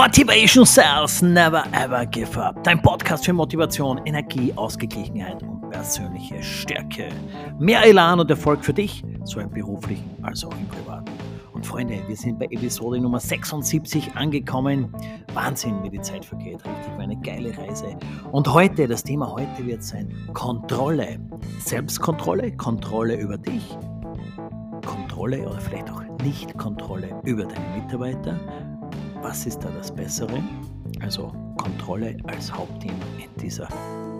Motivation Cells Never Ever Give Up. Dein Podcast für Motivation, Energie, Ausgeglichenheit und persönliche Stärke. Mehr Elan und Erfolg für dich, so im beruflichen als auch im privaten. Und Freunde, wir sind bei Episode Nummer 76 angekommen. Wahnsinn, wie die Zeit vergeht. Richtig, war eine geile Reise. Und heute, das Thema heute wird sein Kontrolle. Selbstkontrolle, Kontrolle über dich, Kontrolle oder vielleicht auch Nicht-Kontrolle über deine Mitarbeiter was ist da das Bessere? Also Kontrolle als Hauptthema in dieser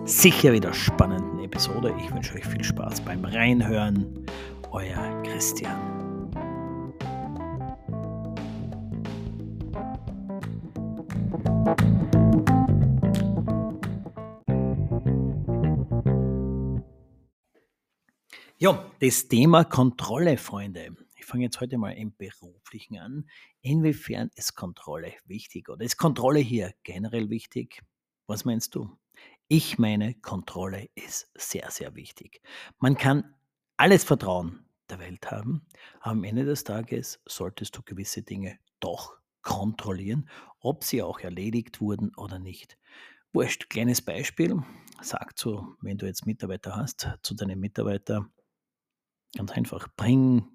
sicher wieder spannenden Episode. Ich wünsche euch viel Spaß beim Reinhören. Euer Christian. Ja, das Thema Kontrolle, Freunde fange jetzt heute mal im Beruflichen an. Inwiefern ist Kontrolle wichtig oder ist Kontrolle hier generell wichtig? Was meinst du? Ich meine, Kontrolle ist sehr, sehr wichtig. Man kann alles Vertrauen der Welt haben, aber am Ende des Tages solltest du gewisse Dinge doch kontrollieren, ob sie auch erledigt wurden oder nicht. Wurscht, kleines Beispiel. Sag so, wenn du jetzt Mitarbeiter hast, zu deinem Mitarbeiter, ganz einfach, bring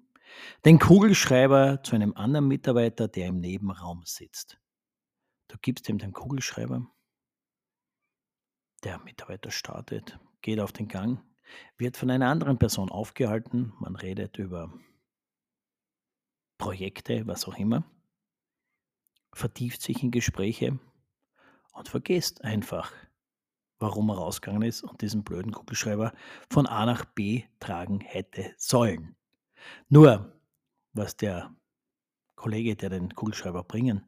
den Kugelschreiber zu einem anderen Mitarbeiter, der im Nebenraum sitzt. Du gibst ihm den Kugelschreiber. Der Mitarbeiter startet, geht auf den Gang, wird von einer anderen Person aufgehalten. Man redet über Projekte, was auch immer, vertieft sich in Gespräche und vergisst einfach, warum er rausgegangen ist und diesen blöden Kugelschreiber von A nach B tragen hätte sollen. Nur, was der Kollege, der den Kugelschreiber bringen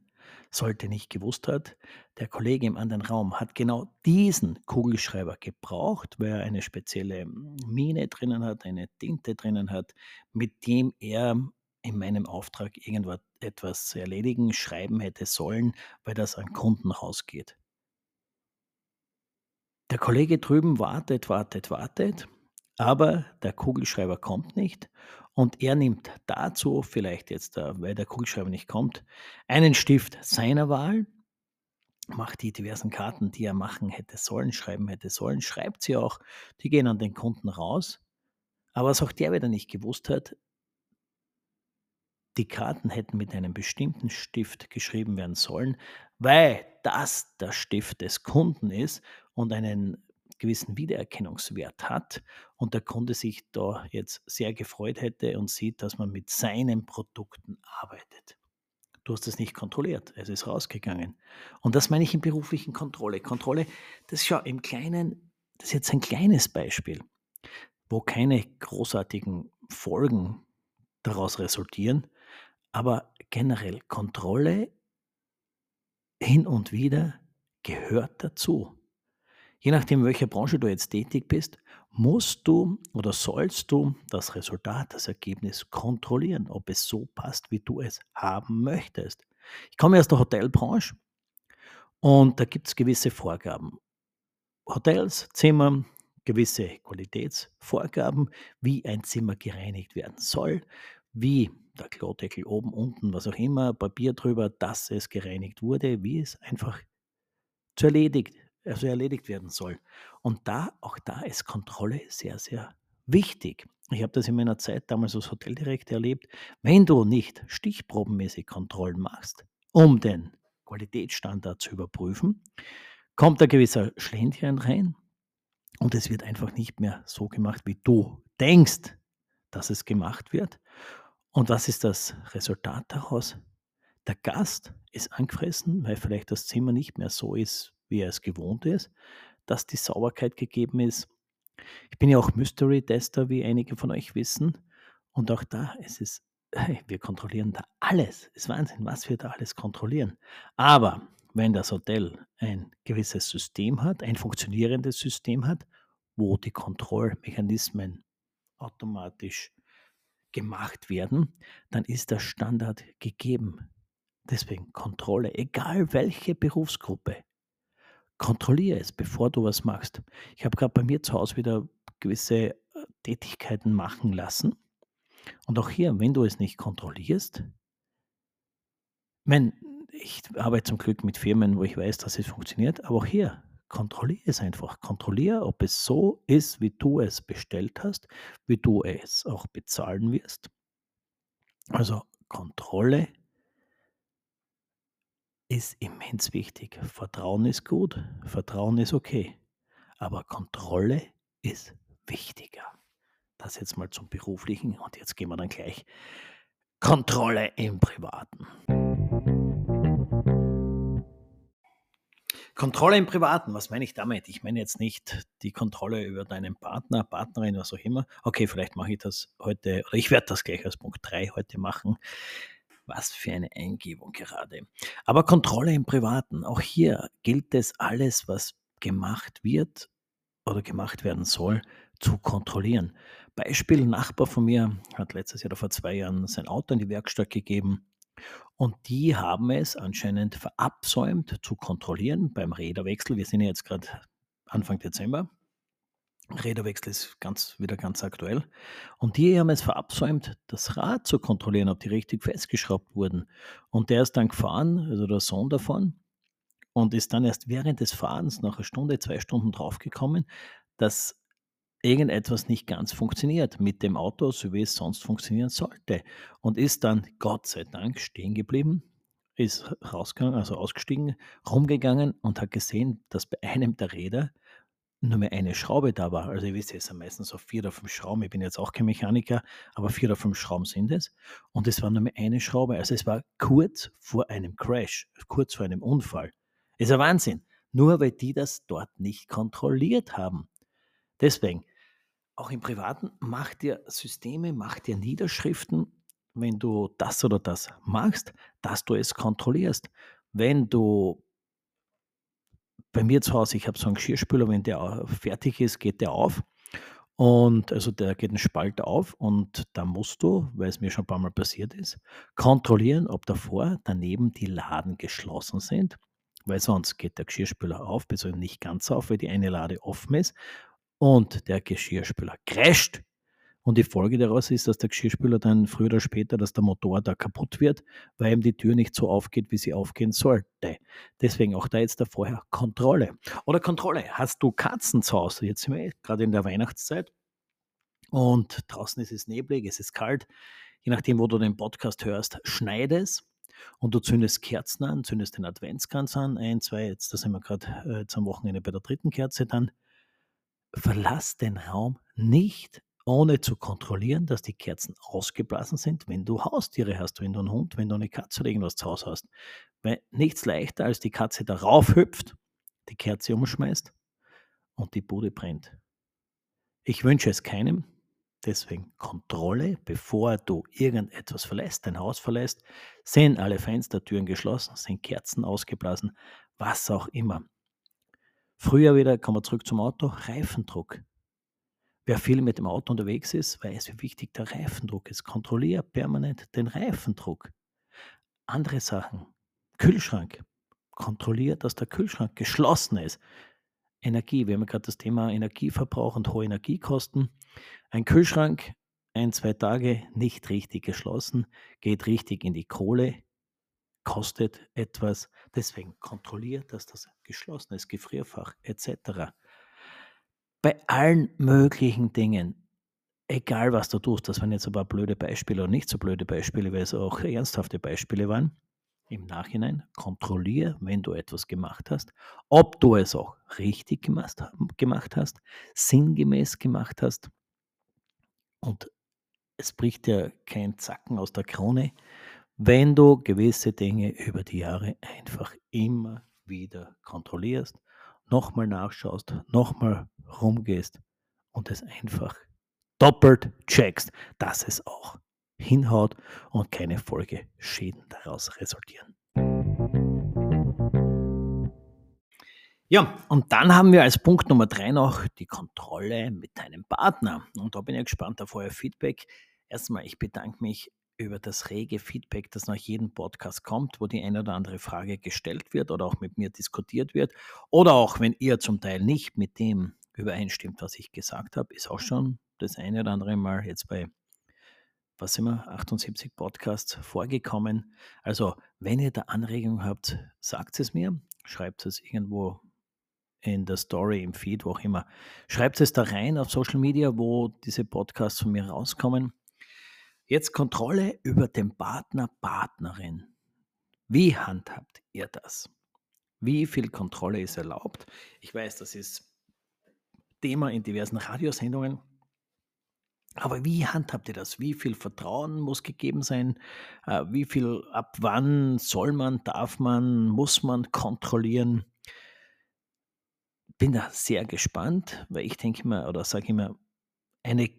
sollte, nicht gewusst hat, der Kollege im anderen Raum hat genau diesen Kugelschreiber gebraucht, weil er eine spezielle Mine drinnen hat, eine Tinte drinnen hat, mit dem er in meinem Auftrag irgendetwas erledigen, schreiben hätte sollen, weil das an Kunden rausgeht. Der Kollege drüben wartet, wartet, wartet aber der Kugelschreiber kommt nicht und er nimmt dazu, vielleicht jetzt, äh, weil der Kugelschreiber nicht kommt, einen Stift seiner Wahl, macht die diversen Karten, die er machen hätte sollen, schreiben hätte sollen, schreibt sie auch, die gehen an den Kunden raus. Aber was auch der wieder nicht gewusst hat, die Karten hätten mit einem bestimmten Stift geschrieben werden sollen, weil das der Stift des Kunden ist und einen gewissen Wiedererkennungswert hat und der Kunde sich da jetzt sehr gefreut hätte und sieht, dass man mit seinen Produkten arbeitet. Du hast es nicht kontrolliert, es ist rausgegangen. Und das meine ich in beruflichen Kontrolle. Kontrolle, das ist ja im Kleinen, das ist jetzt ein kleines Beispiel, wo keine großartigen Folgen daraus resultieren, aber generell Kontrolle hin und wieder gehört dazu je nachdem, welcher Branche du jetzt tätig bist, musst du oder sollst du das Resultat, das Ergebnis kontrollieren, ob es so passt, wie du es haben möchtest. Ich komme aus der Hotelbranche und da gibt es gewisse Vorgaben. Hotels, Zimmer, gewisse Qualitätsvorgaben, wie ein Zimmer gereinigt werden soll, wie der Klodeckel oben, unten, was auch immer, Papier drüber, dass es gereinigt wurde, wie es einfach zu erledigt also erledigt werden soll. Und da, auch da ist Kontrolle sehr, sehr wichtig. Ich habe das in meiner Zeit damals als Hoteldirektor erlebt. Wenn du nicht stichprobenmäßig Kontrollen machst, um den Qualitätsstandard zu überprüfen, kommt ein gewisser Schlendchen rein und es wird einfach nicht mehr so gemacht, wie du denkst, dass es gemacht wird. Und was ist das Resultat daraus? Der Gast ist angefressen, weil vielleicht das Zimmer nicht mehr so ist, wie er es gewohnt ist, dass die Sauberkeit gegeben ist. Ich bin ja auch Mystery-Tester, wie einige von euch wissen. Und auch da ist es, wir kontrollieren da alles. Es ist Wahnsinn, was wir da alles kontrollieren. Aber wenn das Hotel ein gewisses System hat, ein funktionierendes System hat, wo die Kontrollmechanismen automatisch gemacht werden, dann ist der Standard gegeben. Deswegen Kontrolle, egal welche Berufsgruppe, kontrolliere es, bevor du was machst. Ich habe gerade bei mir zu Hause wieder gewisse äh, Tätigkeiten machen lassen. Und auch hier, wenn du es nicht kontrollierst, wenn ich arbeite zum Glück mit Firmen, wo ich weiß, dass es funktioniert, aber auch hier, kontrolliere es einfach. Kontrolliere, ob es so ist, wie du es bestellt hast, wie du es auch bezahlen wirst. Also Kontrolle ist immens wichtig. Vertrauen ist gut, Vertrauen ist okay, aber Kontrolle ist wichtiger. Das jetzt mal zum beruflichen und jetzt gehen wir dann gleich Kontrolle im Privaten. Kontrolle im Privaten, was meine ich damit? Ich meine jetzt nicht die Kontrolle über deinen Partner, Partnerin, was auch immer. Okay, vielleicht mache ich das heute, oder ich werde das gleich als Punkt 3 heute machen. Was für eine Eingebung gerade. Aber Kontrolle im Privaten, auch hier gilt es alles, was gemacht wird oder gemacht werden soll, zu kontrollieren. Beispiel, ein Nachbar von mir hat letztes Jahr oder vor zwei Jahren sein Auto in die Werkstatt gegeben und die haben es anscheinend verabsäumt zu kontrollieren beim Räderwechsel. Wir sind ja jetzt gerade Anfang Dezember. Räderwechsel ist ganz, wieder ganz aktuell. Und die haben es verabsäumt, das Rad zu kontrollieren, ob die richtig festgeschraubt wurden. Und der ist dann gefahren, also der Sohn davon, und ist dann erst während des Fahrens, nach einer Stunde, zwei Stunden draufgekommen, dass irgendetwas nicht ganz funktioniert mit dem Auto, so wie es sonst funktionieren sollte. Und ist dann Gott sei Dank stehen geblieben, ist rausgegangen, also ausgestiegen, rumgegangen und hat gesehen, dass bei einem der Räder nur mehr eine Schraube da war. Also ihr wisst, es sind meistens so vier oder fünf Schrauben. Ich bin jetzt auch kein Mechaniker, aber vier oder fünf Schrauben sind es. Und es war nur mehr eine Schraube. Also es war kurz vor einem Crash, kurz vor einem Unfall. Ist ein Wahnsinn. Nur weil die das dort nicht kontrolliert haben. Deswegen, auch im Privaten, mach dir Systeme, mach dir Niederschriften, wenn du das oder das machst, dass du es kontrollierst. Wenn du bei mir zu Hause, ich habe so einen Geschirrspüler, wenn der fertig ist, geht der auf. Und also der geht ein Spalt auf und da musst du, weil es mir schon ein paar Mal passiert ist, kontrollieren, ob davor daneben die Laden geschlossen sind, weil sonst geht der Geschirrspüler auf, beziehungsweise nicht ganz auf, weil die eine Lade offen ist und der Geschirrspüler crasht. Und die Folge daraus ist, dass der Geschirrspüler dann früher oder später, dass der Motor da kaputt wird, weil ihm die Tür nicht so aufgeht, wie sie aufgehen sollte. Deswegen auch da jetzt da vorher Kontrolle. Oder Kontrolle, hast du Katzen zu Hause? Jetzt sind wir gerade in der Weihnachtszeit und draußen ist es neblig, es ist kalt. Je nachdem, wo du den Podcast hörst, schneide es und du zündest Kerzen an, zündest den Adventskranz an, ein, zwei, jetzt da sind wir gerade äh, am Wochenende bei der dritten Kerze dann verlass den Raum nicht, ohne zu kontrollieren, dass die Kerzen ausgeblasen sind, wenn du Haustiere hast, wenn du einen Hund, wenn du eine Katze oder irgendwas zu Hause hast. Weil nichts leichter, als die Katze darauf hüpft, die Kerze umschmeißt und die Bude brennt. Ich wünsche es keinem, deswegen Kontrolle, bevor du irgendetwas verlässt, dein Haus verlässt, sind alle Fenstertüren geschlossen, sind Kerzen ausgeblasen, was auch immer. Früher wieder, kommen wir zurück zum Auto, Reifendruck. Wer viel mit dem Auto unterwegs ist, weiß, wie wichtig der Reifendruck ist. Kontrolliere permanent den Reifendruck. Andere Sachen, Kühlschrank. Kontrolliere, dass der Kühlschrank geschlossen ist. Energie, wir haben ja gerade das Thema Energieverbrauch und hohe Energiekosten. Ein Kühlschrank, ein, zwei Tage nicht richtig geschlossen, geht richtig in die Kohle, kostet etwas. Deswegen kontrolliert, dass das geschlossen ist, Gefrierfach etc. Bei allen möglichen Dingen, egal was du tust, das waren jetzt ein paar blöde Beispiele oder nicht so blöde Beispiele, weil es auch ernsthafte Beispiele waren. Im Nachhinein kontrolliere, wenn du etwas gemacht hast, ob du es auch richtig gemacht, gemacht hast, sinngemäß gemacht hast. Und es bricht ja kein Zacken aus der Krone, wenn du gewisse Dinge über die Jahre einfach immer wieder kontrollierst, nochmal nachschaust, nochmal rumgehst und es einfach doppelt checkst, dass es auch hinhaut und keine Folgeschäden daraus resultieren. Ja, und dann haben wir als Punkt Nummer drei noch die Kontrolle mit deinem Partner. Und da bin ich gespannt auf euer Feedback. Erstmal, ich bedanke mich über das rege Feedback, das nach jedem Podcast kommt, wo die eine oder andere Frage gestellt wird oder auch mit mir diskutiert wird. Oder auch wenn ihr zum Teil nicht mit dem übereinstimmt, was ich gesagt habe, ist auch schon das eine oder andere Mal jetzt bei was sind wir, 78 Podcasts vorgekommen. Also, wenn ihr da Anregungen habt, sagt es mir, schreibt es irgendwo in der Story, im Feed, wo auch immer. Schreibt es da rein auf Social Media, wo diese Podcasts von mir rauskommen. Jetzt Kontrolle über den Partner, Partnerin. Wie handhabt ihr das? Wie viel Kontrolle ist erlaubt? Ich weiß, das ist Thema in diversen Radiosendungen. Aber wie handhabt ihr das? Wie viel Vertrauen muss gegeben sein? Äh, wie viel, ab wann soll man, darf man, muss man kontrollieren? Bin da sehr gespannt, weil ich denke immer oder sage immer, eine,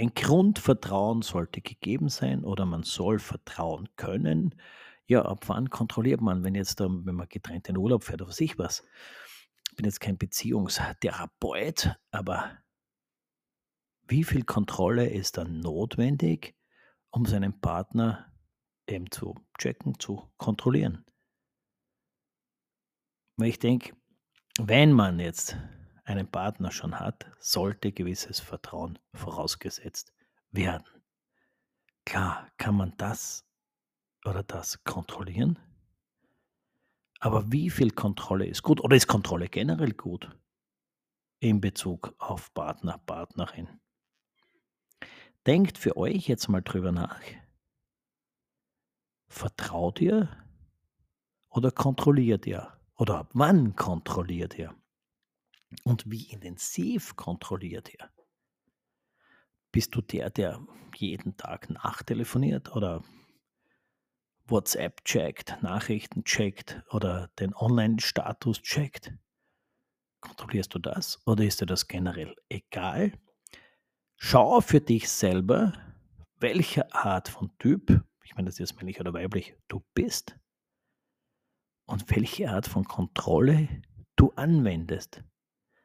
ein Grundvertrauen sollte gegeben sein oder man soll vertrauen können. Ja, ab wann kontrolliert man, wenn jetzt, wenn man getrennt in Urlaub fährt oder was ich was? Bin jetzt kein Beziehungstherapeut, aber wie viel Kontrolle ist dann notwendig, um seinen Partner eben zu checken, zu kontrollieren? Weil ich denke, wenn man jetzt einen Partner schon hat, sollte gewisses Vertrauen vorausgesetzt werden. Klar kann man das oder das kontrollieren, aber wie viel Kontrolle ist gut oder ist Kontrolle generell gut in Bezug auf Partner, Partnerin? Denkt für euch jetzt mal drüber nach. Vertraut ihr oder kontrolliert ihr? Oder wann kontrolliert ihr? Und wie intensiv kontrolliert ihr? Bist du der, der jeden Tag nachtelefoniert oder WhatsApp checkt, Nachrichten checkt oder den Online-Status checkt? Kontrollierst du das oder ist dir das generell egal? Schau für dich selber, welche Art von Typ, ich meine, das jetzt männlich oder weiblich, du bist und welche Art von Kontrolle du anwendest.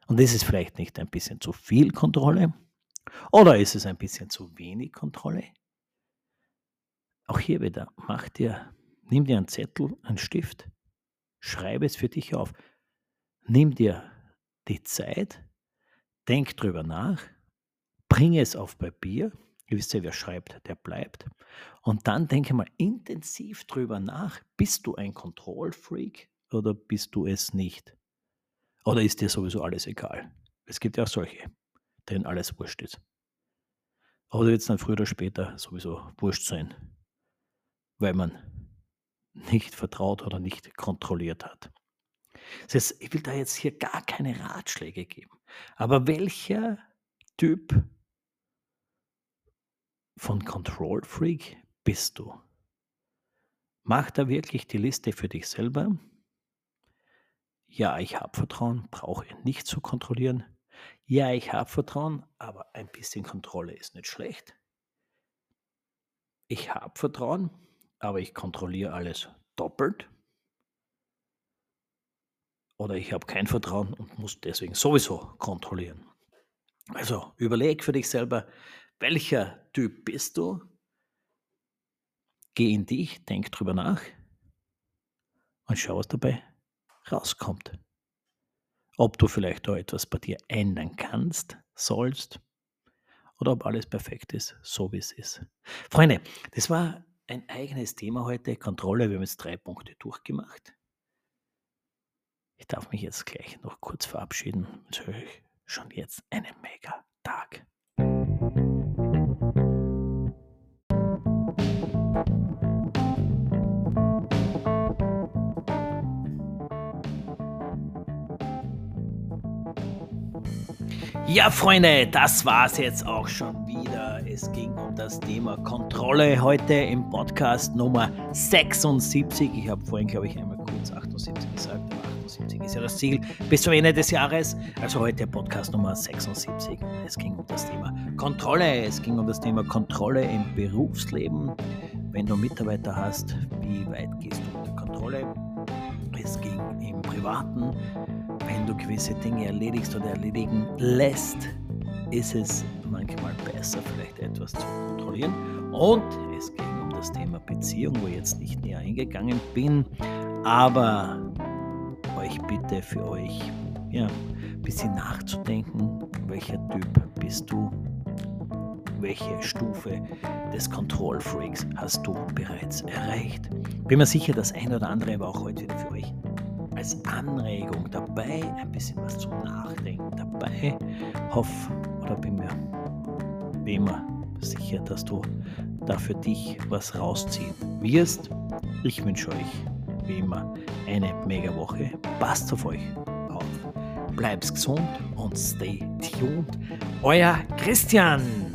Und ist es vielleicht nicht ein bisschen zu viel Kontrolle oder ist es ein bisschen zu wenig Kontrolle? Auch hier wieder, mach dir, nimm dir einen Zettel, einen Stift, schreibe es für dich auf. Nimm dir die Zeit, denk drüber nach bringe es auf Papier. Ihr wisst ja, wer schreibt, der bleibt. Und dann denke mal intensiv drüber nach. Bist du ein Kontrollfreak oder bist du es nicht? Oder ist dir sowieso alles egal? Es gibt ja auch solche, denen alles wurscht ist. Oder wird es dann früher oder später sowieso wurscht sein, weil man nicht vertraut oder nicht kontrolliert hat. Das heißt, ich will da jetzt hier gar keine Ratschläge geben. Aber welcher Typ von Control Freak bist du? Mach da wirklich die Liste für dich selber. Ja, ich habe Vertrauen, brauche nicht zu kontrollieren. Ja, ich habe Vertrauen, aber ein bisschen Kontrolle ist nicht schlecht. Ich habe Vertrauen, aber ich kontrolliere alles doppelt. Oder ich habe kein Vertrauen und muss deswegen sowieso kontrollieren. Also überleg für dich selber, welcher Typ bist du? Geh in dich, denk drüber nach und schau, was dabei rauskommt. Ob du vielleicht da etwas bei dir ändern kannst, sollst oder ob alles perfekt ist, so wie es ist. Freunde, das war ein eigenes Thema heute, Kontrolle. Wir haben jetzt drei Punkte durchgemacht. Ich darf mich jetzt gleich noch kurz verabschieden. Wünsche euch schon jetzt einen mega Tag. Ja, Freunde, das war's jetzt auch schon. Es ging um das Thema Kontrolle heute im Podcast Nummer 76. Ich habe vorhin, glaube ich, einmal kurz 78 gesagt. 78 ist ja das Ziel bis zum Ende des Jahres. Also heute Podcast Nummer 76. Es ging um das Thema Kontrolle. Es ging um das Thema Kontrolle im Berufsleben. Wenn du Mitarbeiter hast, wie weit gehst du mit der Kontrolle? Es ging im Privaten wenn du gewisse Dinge erledigst oder erledigen lässt, ist es manchmal besser, vielleicht etwas zu kontrollieren. Und es ging um das Thema Beziehung, wo ich jetzt nicht näher eingegangen bin, aber euch bitte für euch ja, ein bisschen nachzudenken, welcher Typ bist du, welche Stufe des Control Freaks hast du bereits erreicht. Bin mir sicher, das ein oder andere war auch heute wieder für euch als Anregung dabei, ein bisschen was zum Nachdenken dabei. Hoffe oder bin mir wie immer sicher, dass du da für dich was rausziehen wirst. Ich wünsche euch wie immer eine mega Woche. Passt auf euch auf. Bleib's gesund und stay tuned. Euer Christian.